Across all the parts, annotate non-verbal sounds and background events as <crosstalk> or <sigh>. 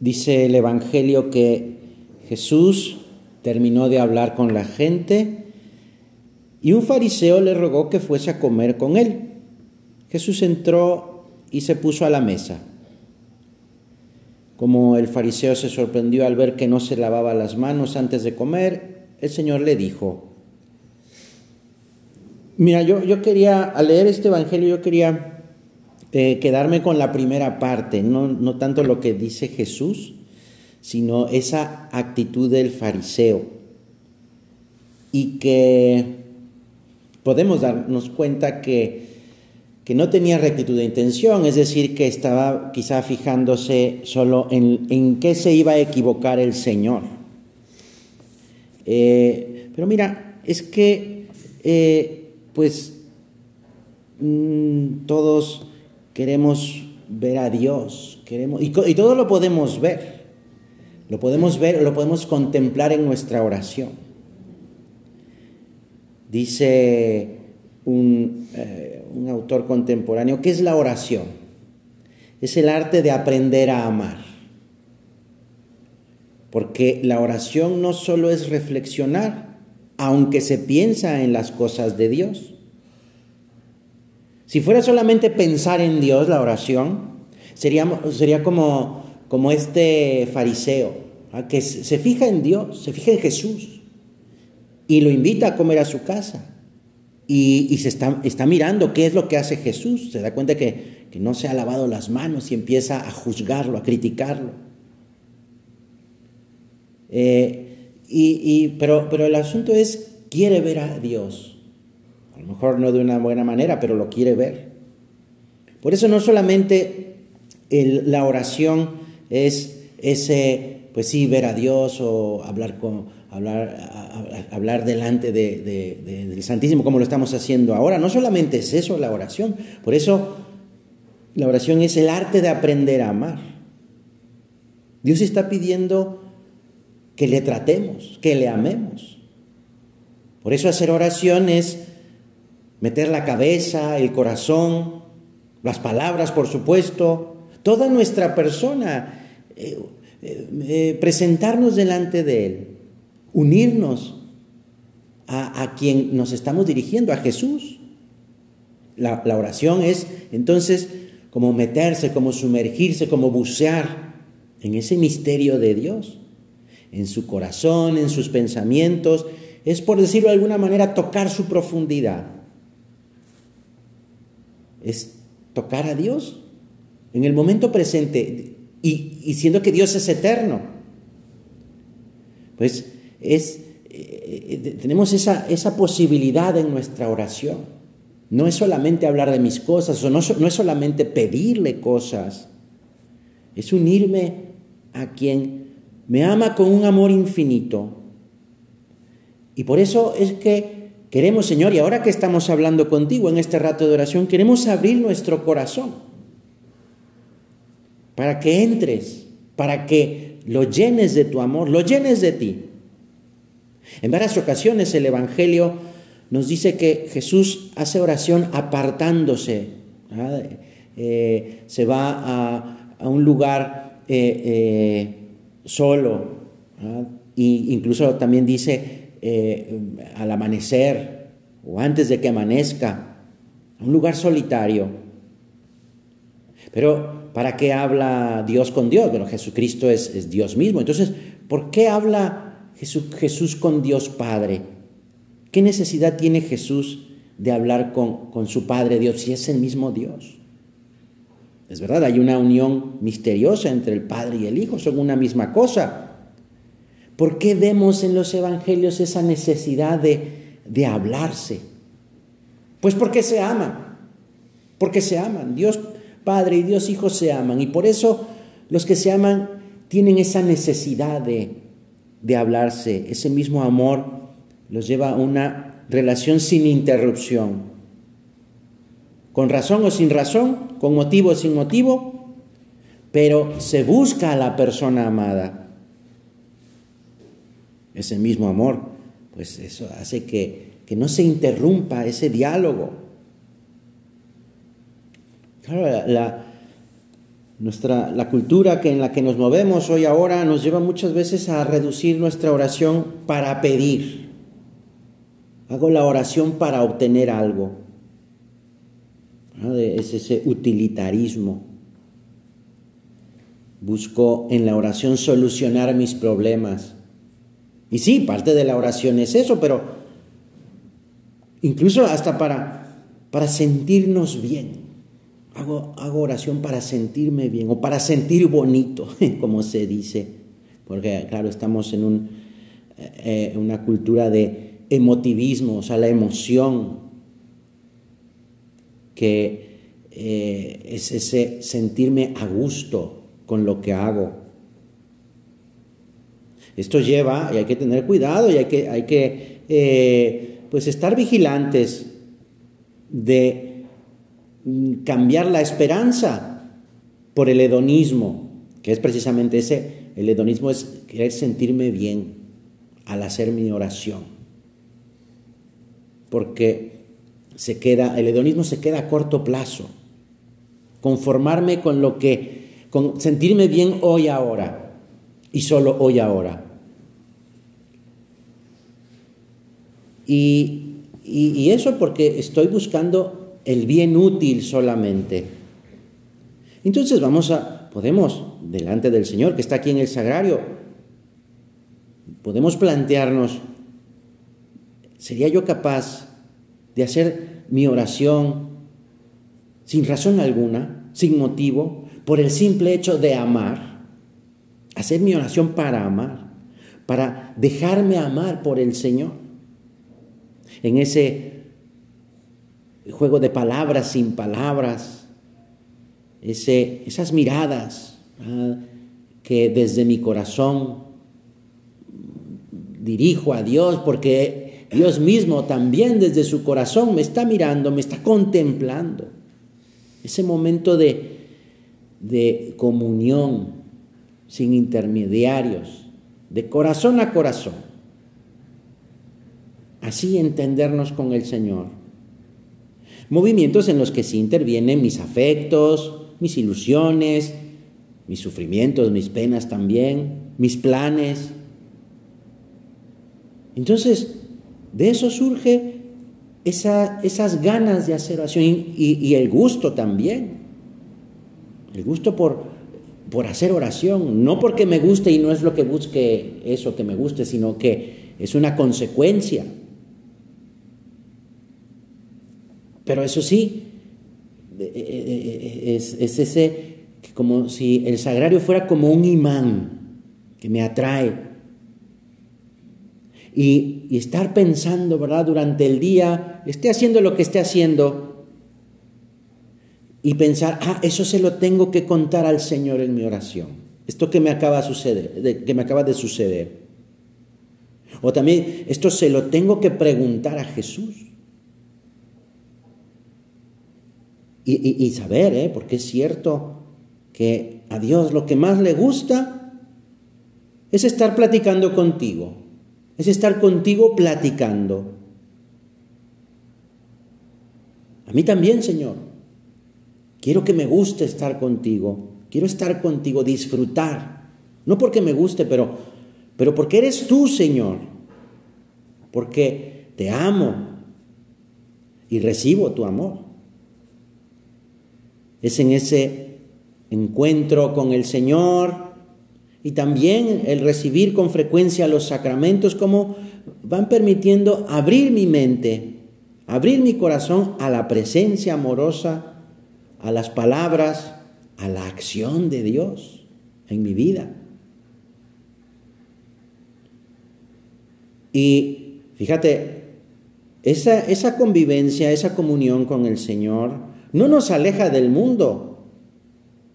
dice el Evangelio que Jesús terminó de hablar con la gente y un fariseo le rogó que fuese a comer con él. Jesús entró y se puso a la mesa. Como el fariseo se sorprendió al ver que no se lavaba las manos antes de comer, el Señor le dijo, mira, yo, yo quería, al leer este Evangelio, yo quería quedarme con la primera parte, no, no tanto lo que dice Jesús, sino esa actitud del fariseo. Y que podemos darnos cuenta que que no tenía rectitud de intención, es decir, que estaba quizá fijándose solo en, en qué se iba a equivocar el Señor. Eh, pero mira, es que eh, pues mm, todos queremos ver a Dios, queremos, y, todo lo podemos ver, lo podemos ver, lo podemos contemplar en nuestra oración. Dice un, eh, un autor contemporáneo, ¿qué es la oración? Es el arte de aprender a amar. Porque la oración no solo es reflexionar, aunque se piensa en las cosas de Dios. Si fuera solamente pensar en Dios la oración, sería, sería como, como este fariseo, ¿ah? que se fija en Dios, se fija en Jesús y lo invita a comer a su casa. Y, se está, está, mirando qué es lo que hace Jesús. Se da cuenta que, que, no se ha lavado las manos y empieza a juzgarlo, a criticarlo. Eh, y, pero, pero el asunto es, quiere ver a Dios. A lo mejor no de una buena manera, pero lo quiere ver. Por eso no solamente la oración es ese, pues sí, ver a Dios o hablar con, hablar, hablar delante del Santísimo como lo estamos haciendo ahora. No solamente es eso la oración, por eso la oración es el arte de aprender a amar. Dios está pidiendo que le tratemos, que le amemos. Por eso hacer oración es meter la cabeza, el corazón, las palabras, por supuesto, toda nuestra persona, eh, eh, eh, presentarnos delante de Él unirnos a, quien nos estamos dirigiendo, a Jesús. La, la oración es entonces como meterse, como sumergirse, como bucear en ese misterio de Dios, en su corazón, en sus pensamientos. Es, por decirlo de alguna manera, tocar su profundidad. Es tocar a Dios en el momento presente y, y siendo que Dios es eterno. Pues es, eh, eh, tenemos esa, esa posibilidad en nuestra oración. No es solamente hablar de mis cosas, o no, no es solamente pedirle cosas, es unirme a quien me ama con un amor infinito. Y por eso es que queremos, Señor, y ahora que estamos hablando contigo en este rato de oración, queremos abrir nuestro corazón para que entres, para que lo llenes de tu amor, lo llenes de ti. En varias ocasiones el Evangelio nos dice que Jesús hace oración apartándose, eh, se va a, un lugar eh, eh, solo, e incluso también dice al amanecer o antes de que amanezca, a un lugar solitario. Pero ¿para qué habla Dios con Dios? Bueno, Jesucristo es, es Dios mismo. Entonces, ¿por qué habla Jesús, con Dios Padre. ¿Qué necesidad tiene Jesús de hablar con, con su Padre Dios si es el mismo Dios? Es verdad, hay una unión misteriosa entre el Padre y el Hijo, son una misma cosa. ¿Por qué vemos en los Evangelios esa necesidad de, de hablarse? Pues porque se aman, porque se aman. Dios Padre y Dios Hijo se aman y por eso los que se aman tienen esa necesidad de, de hablarse, ese mismo amor los lleva a una relación sin interrupción, con razón o sin razón, con motivo o sin motivo, pero se busca a la persona amada. Ese mismo amor, pues eso hace que, que no se interrumpa ese diálogo. Claro, la, Nuestra, la cultura que en la que nos movemos hoy ahora nos lleva muchas veces a reducir nuestra oración para pedir. Hago la oración para obtener algo. Es ese utilitarismo. Busco en la oración solucionar mis problemas. Y sí, parte de la oración es eso, pero incluso hasta para, para sentirnos bien. Hago, oración para sentirme bien o para sentir bonito, <laughs> como se dice, porque claro, estamos en un, eh, una cultura de emotivismo, o sea, la emoción, que eh, es ese sentirme a gusto con lo que hago. Esto lleva, y hay que tener cuidado, y hay que, hay que eh, pues estar vigilantes de Mm, cambiar la esperanza por el hedonismo, que es precisamente ese, el hedonismo es querer sentirme bien al hacer mi oración. Porque se queda, el hedonismo se queda a corto plazo. Conformarme con lo que, con sentirme bien hoy ahora y solo hoy ahora. Y, y eso porque estoy buscando el bien útil solamente. Entonces vamos a, podemos, delante del Señor que está aquí en el sagrario, podemos plantearnos, ¿sería yo capaz de hacer mi oración sin razón alguna, sin motivo, por el simple hecho de amar? Hacer mi oración para amar, para dejarme amar por el Señor. En ese juego de palabras sin palabras, ese, esas miradas que desde mi corazón dirijo a Dios, porque Dios mismo también desde su corazón me está mirando, me está contemplando. Ese momento de, de comunión sin intermediarios, de corazón a corazón. Así entendernos con el Señor. Movimientos en los que sí intervienen mis afectos, mis ilusiones, mis sufrimientos, mis penas también, mis planes. Entonces, de eso surge esas ganas de hacer oración y, el gusto también. El gusto por, por hacer oración, no porque me guste y no es lo que busque eso que me guste, sino que es una consecuencia. Pero eso sí, eh, eh, eh, es, ese, como si el sagrario fuera como un imán que me atrae. Y, estar pensando, ¿verdad? Durante el día, esté haciendo lo que esté haciendo, y pensar, ah, eso se lo tengo que contar al Señor en mi oración. Esto que me acaba de suceder, que me acaba de suceder. O también, esto se lo tengo que preguntar a Jesús. Y, saber, ¿eh? porque es cierto que a Dios lo que más le gusta es estar platicando contigo, es estar contigo platicando. A mí también, Señor. Quiero que me guste estar contigo, quiero estar contigo, disfrutar. No porque me guste, pero, pero porque eres tú, Señor. Porque te amo y recibo tu amor es en ese encuentro con el Señor y también el recibir con frecuencia los sacramentos como van permitiendo abrir mi mente, abrir mi corazón a la presencia amorosa, a las palabras, a la acción de Dios en mi vida. Y fíjate, esa, esa convivencia, esa comunión con el Señor, no nos aleja del mundo,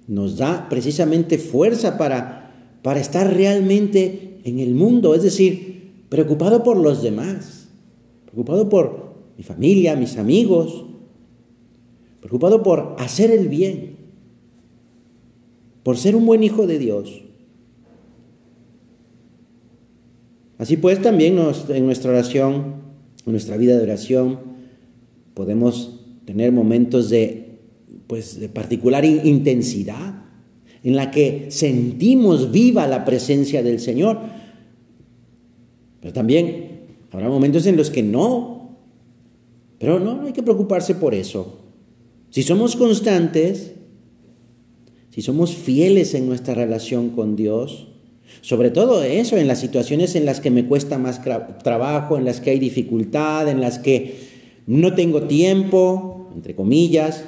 nos da precisamente fuerza para, para estar realmente en el mundo, es decir, preocupado por los demás, preocupado por mi familia, mis amigos, preocupado por hacer el bien, por ser un buen hijo de Dios. Así pues, también en nuestra oración, en nuestra vida de oración, podemos tener momentos de, pues, de particular intensidad, en la que sentimos viva la presencia del Señor. Pero también habrá momentos en los que no. Pero no, no hay que preocuparse por eso. Si somos constantes, si somos fieles en nuestra relación con Dios, sobre todo eso, en las situaciones en las que me cuesta más trabajo, en las que hay dificultad, en las que no tengo tiempo, entre comillas,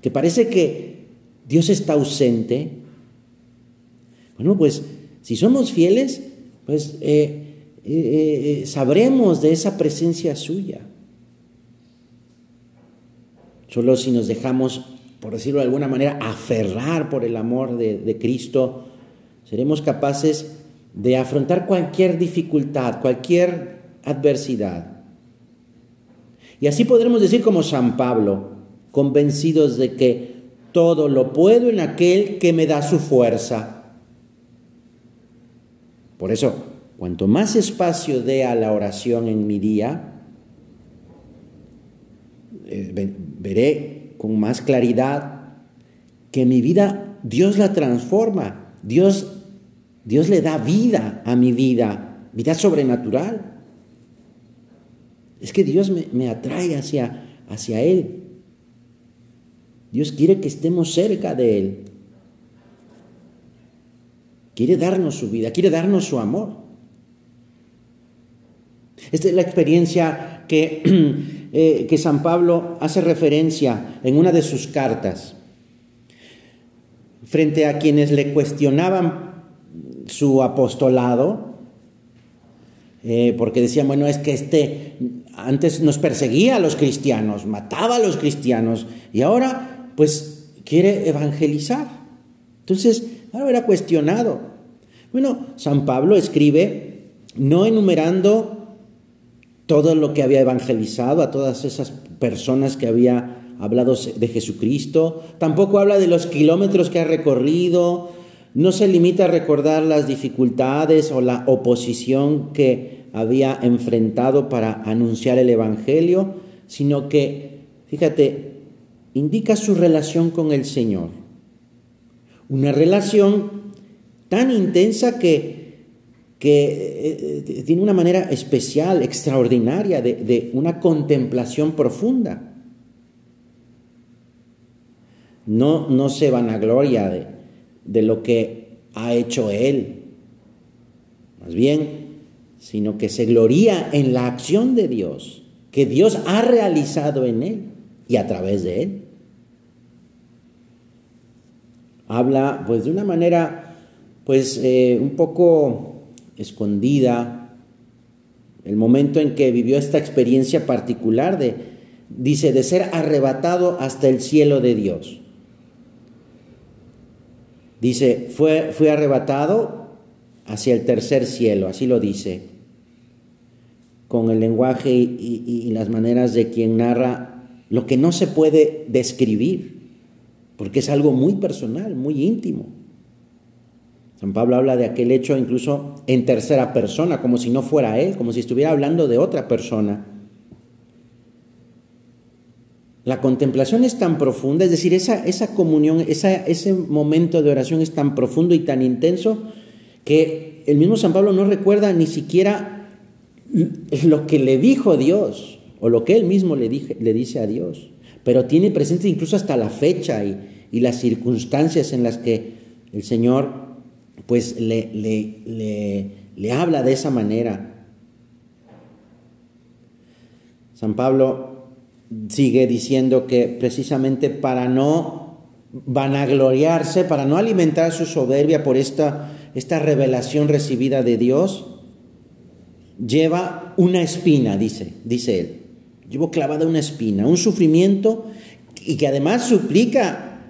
que parece que Dios está ausente. Bueno, pues si somos fieles, pues eh, eh, eh, sabremos de esa presencia suya. Solo si nos dejamos, por decirlo de alguna manera, aferrar por el amor de, de Cristo, seremos capaces de afrontar cualquier dificultad, cualquier adversidad. Y así podremos decir como San Pablo, convencidos de que todo lo puedo en aquel que me da su fuerza. Por eso, cuanto más espacio dé a la oración en mi día, eh, veré con más claridad que mi vida Dios la transforma, Dios Dios le da vida a mi vida, vida sobrenatural. Es que Dios me, atrae hacia, hacia Él. Dios quiere que estemos cerca de Él. Quiere darnos su vida, quiere darnos su amor. Esta es la experiencia que, <clears throat> eh, que San Pablo hace referencia en una de sus cartas frente a quienes le cuestionaban su apostolado, eh, porque decían, bueno, es que este antes nos perseguía a los cristianos, mataba a los cristianos, y ahora pues quiere evangelizar. Entonces, ahora era cuestionado. Bueno, San Pablo escribe, no enumerando todo lo que había evangelizado, a todas esas personas que había hablado de Jesucristo, tampoco habla de los kilómetros que ha recorrido, no se limita a recordar las dificultades o la oposición que había enfrentado para anunciar el Evangelio, sino que, fíjate, indica su relación con el Señor. Una relación tan intensa que, que eh, tiene una manera especial, extraordinaria, de, de una contemplación profunda. No, no se vanagloria de, de lo que ha hecho Él, más bien, sino que se gloría en la acción de Dios, que Dios ha realizado en Él y a través de Él. Habla pues de una manera pues eh, un poco escondida, el momento en que vivió esta experiencia particular de, dice, de ser arrebatado hasta el cielo de Dios. Dice, fue, fue arrebatado hacia el tercer cielo, así lo dice, con el lenguaje y, las maneras de quien narra lo que no se puede describir, porque es algo muy personal, muy íntimo. San Pablo habla de aquel hecho incluso en tercera persona, como si no fuera él, como si estuviera hablando de otra persona. La contemplación es tan profunda, es decir, esa, esa comunión, ese momento de oración es tan profundo y tan intenso que el mismo San Pablo no recuerda ni siquiera lo que le dijo Dios o lo que él mismo le, le dice a Dios, pero tiene presente incluso hasta la fecha y, las circunstancias en las que el Señor pues le, le, le habla de esa manera. San Pablo sigue diciendo que precisamente para no vanagloriarse, para no alimentar su soberbia por esta, esta revelación recibida de Dios, lleva una espina, dice, dice él. Llevo clavada una espina, un sufrimiento y que además suplica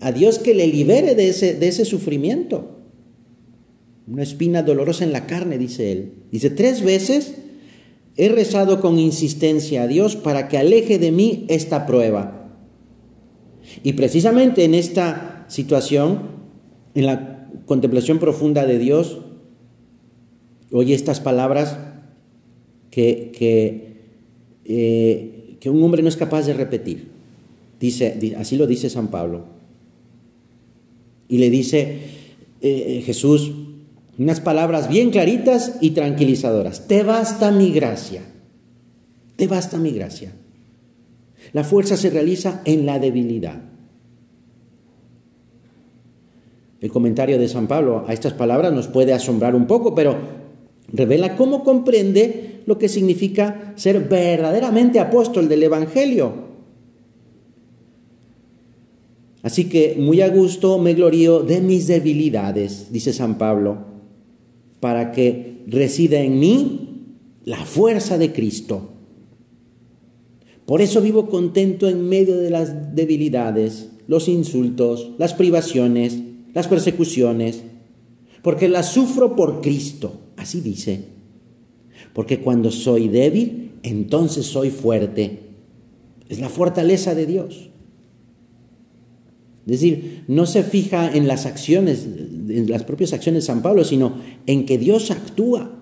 a Dios que le libere de ese, de ese sufrimiento. Una espina dolorosa en la carne, dice él. Dice, tres veces He rezado con insistencia a Dios para que aleje de mí esta prueba. Y precisamente en esta situación, en la contemplación profunda de Dios, oye estas palabras que, que, eh, que un hombre no es capaz de repetir. Dice, así lo dice San Pablo. Y le dice eh, Jesús unas palabras bien claritas y tranquilizadoras. Te basta mi gracia. Te basta mi gracia. La fuerza se realiza en la debilidad. El comentario de San Pablo a estas palabras nos puede asombrar un poco, pero revela cómo comprende lo que significa ser verdaderamente apóstol del Evangelio. Así que muy a gusto me glorío de mis debilidades, dice San Pablo, para que resida en mí la fuerza de Cristo. Por eso vivo contento en medio de las debilidades, los insultos, las privaciones, las persecuciones, porque las sufro por Cristo, así dice. Porque cuando soy débil, entonces soy fuerte. Es la fortaleza de Dios. Es decir, no se fija en las acciones, en las propias acciones de San Pablo, sino en que Dios actúa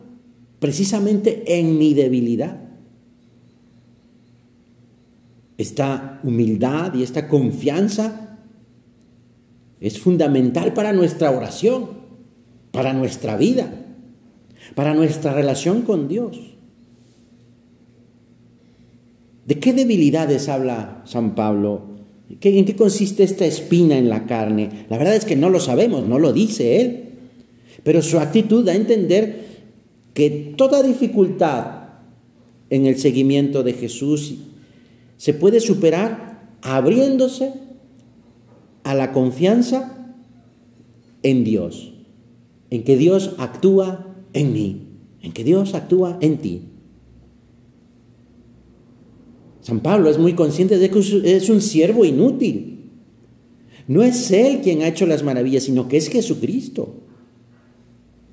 precisamente en mi debilidad. Esta humildad y esta confianza es fundamental para nuestra oración, para nuestra vida, para nuestra relación con Dios. ¿De qué debilidades habla San Pablo? ¿En qué consiste esta espina en la carne? La verdad es que no lo sabemos, no lo dice él. Pero su actitud da a entender que toda dificultad en el seguimiento de Jesús se puede superar abriéndose a la confianza en Dios, en que Dios actúa en mí, en que Dios actúa en ti. San Pablo es muy consciente de que es un siervo inútil. No es Él quien ha hecho las maravillas, sino que es Jesucristo.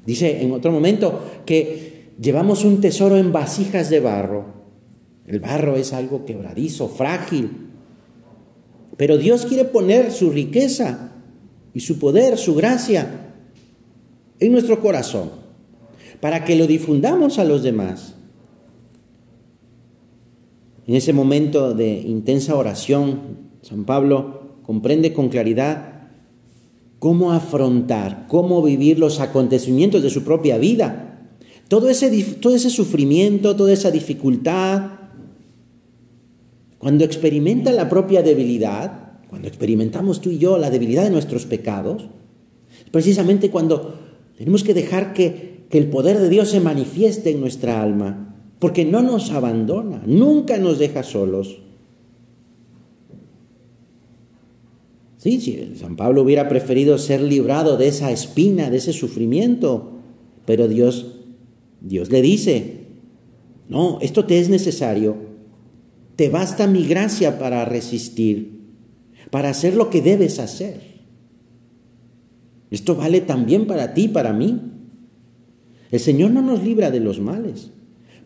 Dice en otro momento que llevamos un tesoro en vasijas de barro el barro es algo quebradizo, frágil. Pero Dios quiere poner su riqueza y su poder, su gracia en nuestro corazón, para que lo difundamos a los demás. En ese momento de intensa oración, San Pablo comprende con claridad cómo afrontar, cómo vivir los acontecimientos de su propia vida. Todo ese, todo ese sufrimiento, toda esa dificultad, cuando experimenta la propia debilidad, cuando experimentamos tú y yo la debilidad de nuestros pecados, precisamente cuando tenemos que dejar que, que el poder de Dios se manifieste en nuestra alma, porque no nos abandona, nunca nos deja solos. Sí, sí, San Pablo hubiera preferido ser librado de esa espina, de ese sufrimiento, pero Dios, Dios le dice, no, esto te es necesario te basta mi gracia para resistir, para hacer lo que debes hacer. Esto vale también para ti, para mí. El Señor no nos libra de los males,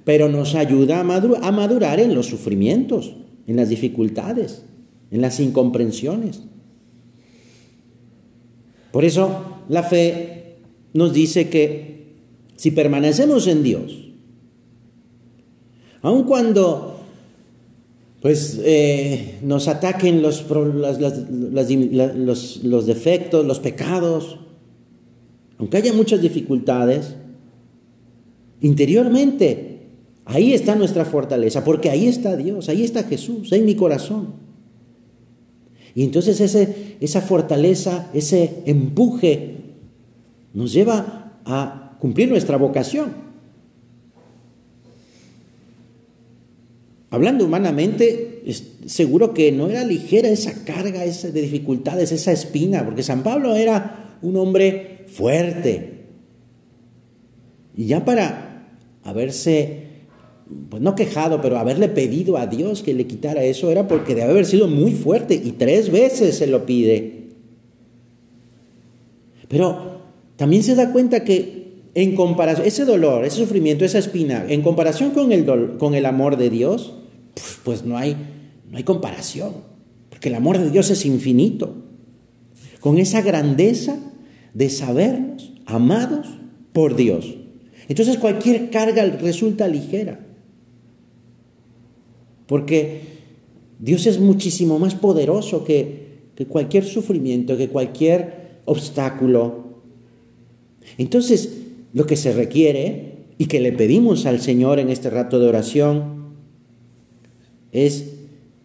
pero nos ayuda a madurar en los sufrimientos, en las dificultades, en las incomprensiones. Por eso la fe nos dice que si permanecemos en Dios, aun cuando pues eh, nos ataquen los, los, defectos, los pecados, aunque haya muchas dificultades, interiormente, ahí está nuestra fortaleza, porque ahí está Dios, ahí está Jesús, en mi corazón. Y entonces ese, esa fortaleza, ese empuje, nos lleva a cumplir nuestra vocación. Hablando humanamente, seguro que no era ligera esa carga esa de dificultades, esa espina, porque San Pablo era un hombre fuerte. Y ya para haberse, pues no quejado, pero haberle pedido a Dios que le quitara eso, era porque debe haber sido muy fuerte y tres veces se lo pide. Pero también se da cuenta que en comparación, ese dolor, ese sufrimiento, esa espina, en comparación con el, con el amor de Dios, pues no hay, no hay comparación, porque el amor de Dios es infinito. Con esa grandeza de sabernos amados por Dios. Entonces cualquier carga resulta ligera, porque Dios es muchísimo más poderoso que, que cualquier sufrimiento, que cualquier obstáculo. Entonces, lo que se requiere y que le pedimos al Señor en este rato de oración es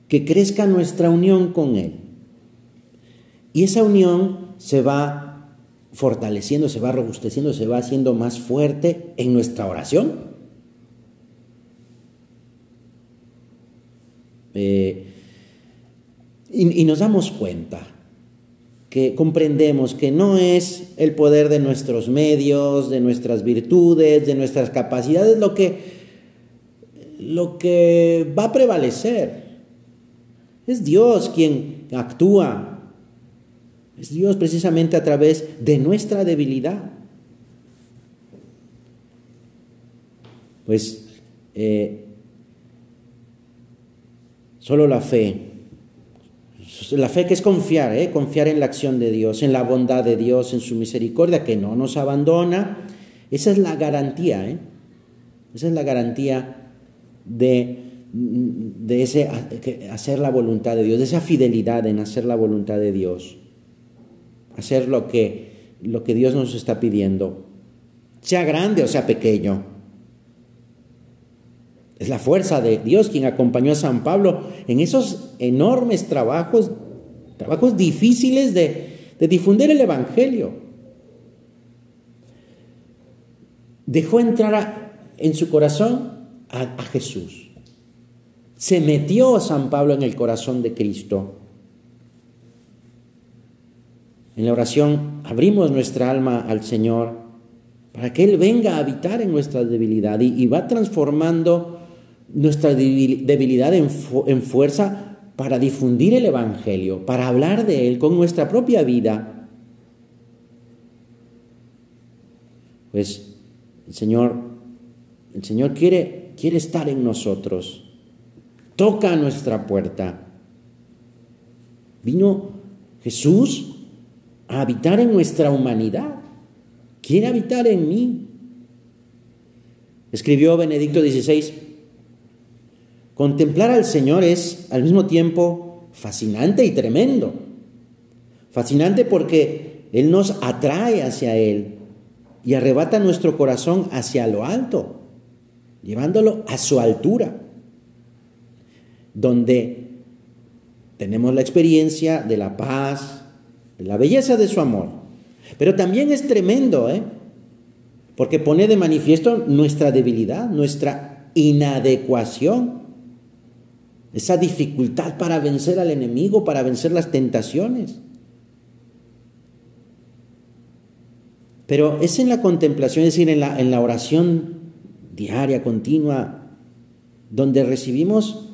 que crezca nuestra unión con Él. Y esa unión se va fortaleciendo, se va robusteciendo, se va haciendo más fuerte en nuestra oración. Eh, y, y nos damos cuenta que comprendemos que no es el poder de nuestros medios, de nuestras virtudes, de nuestras capacidades lo que, lo que va a prevalecer. Es Dios quien actúa. Es Dios precisamente a través de nuestra debilidad. Pues eh, solo la fe la fe que es confiar, ¿eh? confiar en la acción de Dios, en la bondad de Dios, en su misericordia, que no nos abandona. Esa es la garantía, ¿eh? Esa es la garantía de, de ese, hacer la voluntad de Dios, de esa fidelidad en hacer la voluntad de Dios. Hacer lo que, lo que Dios nos está pidiendo, sea grande o sea pequeño. Es la fuerza de Dios quien acompañó a San Pablo en esos enormes trabajos, trabajos difíciles de, difundir el Evangelio. Dejó entrar en su corazón a, Jesús. Se metió San Pablo en el corazón de Cristo. En la oración abrimos nuestra alma al Señor para que Él venga a habitar en nuestra debilidad y va transformando nuestra debilidad en, fuerza para difundir el Evangelio, para hablar de Él con nuestra propia vida. Pues el Señor, el Señor quiere, quiere estar en nosotros. Toca nuestra puerta. Vino Jesús a habitar en nuestra humanidad. Quiere habitar en mí. Escribió Benedicto XVI, Contemplar al Señor es al mismo tiempo fascinante y tremendo. Fascinante porque Él nos atrae hacia Él y arrebata nuestro corazón hacia lo alto, llevándolo a su altura, donde tenemos la experiencia de la paz, de la belleza de su amor. Pero también es tremendo, ¿eh? porque pone de manifiesto nuestra debilidad, nuestra inadecuación esa dificultad para vencer al enemigo, para vencer las tentaciones. Pero es en la contemplación, es decir, en la, en la oración diaria, continua, donde recibimos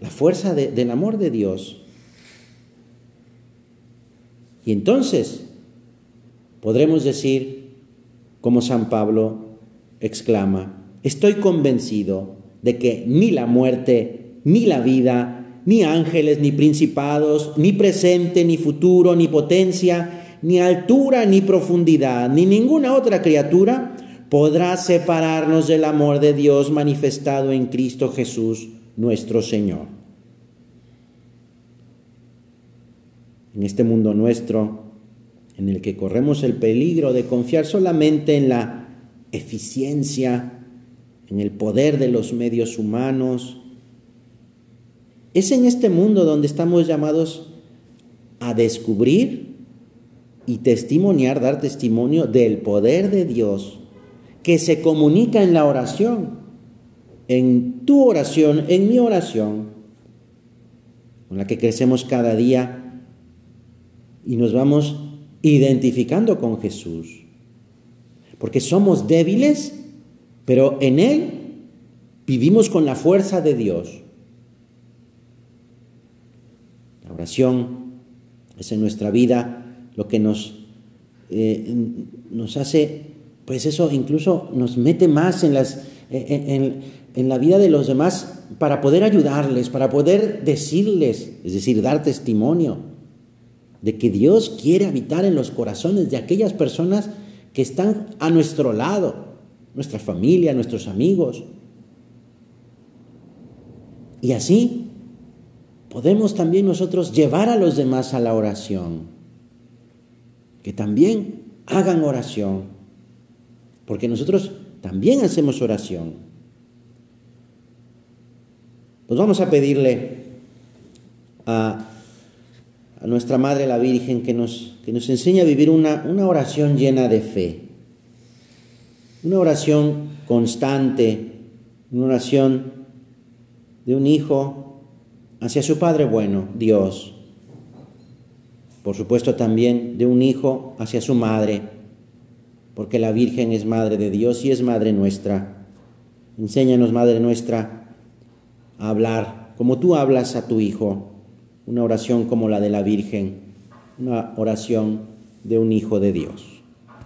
la fuerza del amor de Dios. Y entonces podremos decir, como San Pablo exclama, estoy convencido de que ni la muerte ni la vida, ni ángeles, ni principados, ni presente, ni futuro, ni potencia, ni altura, ni profundidad, ni ninguna otra criatura podrá separarnos del amor de Dios manifestado en Cristo Jesús, nuestro Señor. En este mundo nuestro, en el que corremos el peligro de confiar solamente en la eficiencia, en el poder de los medios humanos, es en este mundo donde estamos llamados a descubrir y testimoniar, dar testimonio del poder de Dios que se comunica en la oración, en tu oración, en mi oración, con la que crecemos cada día y nos vamos identificando con Jesús. Porque somos débiles, pero en Él vivimos con la fuerza de Dios. Oración es en nuestra vida lo que nos, eh, nos hace, pues eso incluso nos mete más en, las, en, la vida de los demás para poder ayudarles, para poder decirles, es decir, dar testimonio de que Dios quiere habitar en los corazones de aquellas personas que están a nuestro lado, nuestra familia, nuestros amigos. Y así podemos también nosotros llevar a los demás a la oración. que también hagan oración, porque nosotros también hacemos oración. Pues vamos a pedirle a, nuestra Madre la Virgen que nos, que nos enseñe a vivir una, una oración llena de fe, una oración constante, una oración de un hijo hacia su Padre bueno, Dios. Por supuesto también de un hijo hacia su madre, porque la Virgen es Madre de Dios y es Madre nuestra. Enséñanos, Madre nuestra, a hablar como tú hablas a tu Hijo, una oración como la de la Virgen, una oración de un Hijo de Dios.